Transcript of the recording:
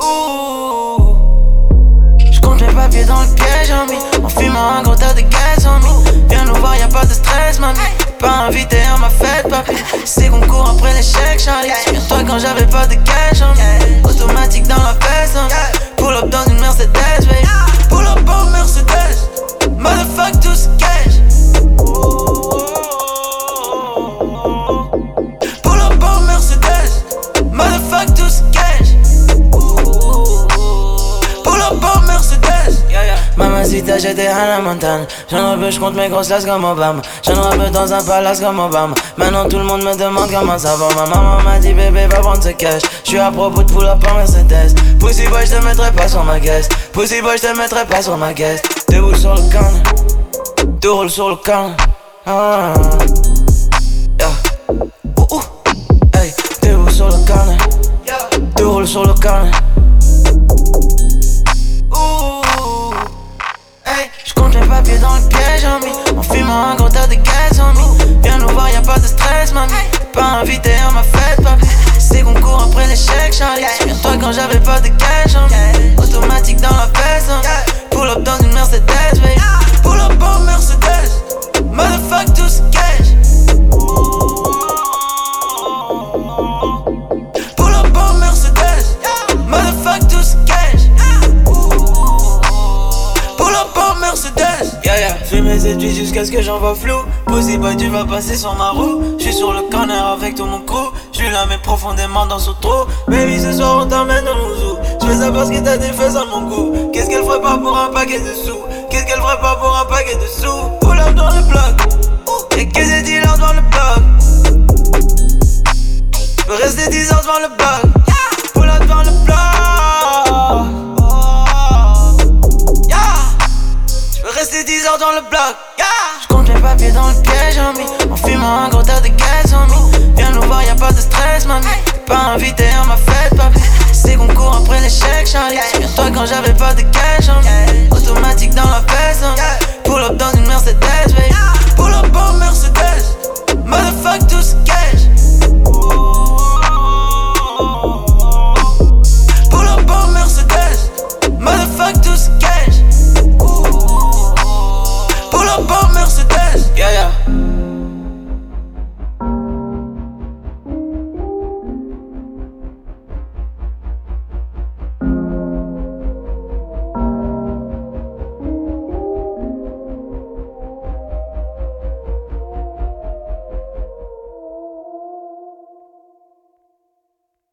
Ouh. Je compte papiers dans le piège, en On fume un gros tas de gaz, en Viens nous voir, y a pas de stress, mamie. Pas invité à ma fête, papi. C'est qu'on court après l'échec, Charlie. Souviens-toi quand j'avais pas de cash, en Automatique dans la veste, Pull up dans une Mercedes, Mercedes. Mamacita, j'étais Hannah Montana. J'en veux, je compte mes grosses lasses comme Obama. J'en veux dans un palace comme Obama. Maintenant tout le monde me demande comment ça va. Ma maman m'a dit, bébé, va prendre ce cash. J'suis à propos de up en Mercedes. Pussy boy, j'te mettrai pas sur ma guest. Pussy boy, j'te mettrai pas sur ma guest. Debout sur le canne. Tu roules sur le canne. Ah. Ouh, ouh. Hey, debout sur le canne. Tu roules sur le canne. Papiers dans le piège, homie. En fumant un gros tas de gaz, homie. Viens nous voir, y'a pas de stress, mamie. Pas invité à ma fête, papi. C'est qu'on court après l'échec, Charlie. Souviens-toi quand j'avais pas de cash, homie. Automatique dans Fais mes études jusqu'à ce que j'en vois flou. Pussy boy, tu vas passer sur ma roue. J'suis sur le corner avec tout mon crew. J'suis là, mais profondément dans son trou. Baby, ce soir on t'emmène dans mon zoo. J'fais ça parce que t'as des fesses à mon goût. Qu'est-ce qu'elle ferait pas pour un paquet de sous? Qu'est-ce qu'elle ferait pas pour un paquet de sous? Pull up dans le bloc. Rester 10 heures dans le bloc. Yeah. J'compte mes papiers dans le piège, homie. En fumant un gros tas de gaz, homie. Viens nous voir, y'a pas de stress, mamie. Pas invité à ma fête, papi. C'est qu'on court après l'échec, Charlie. Souviens-toi quand j'avais pas de cash, homie. Automatique dans la homie. Pull up dans une Mercedes, baby.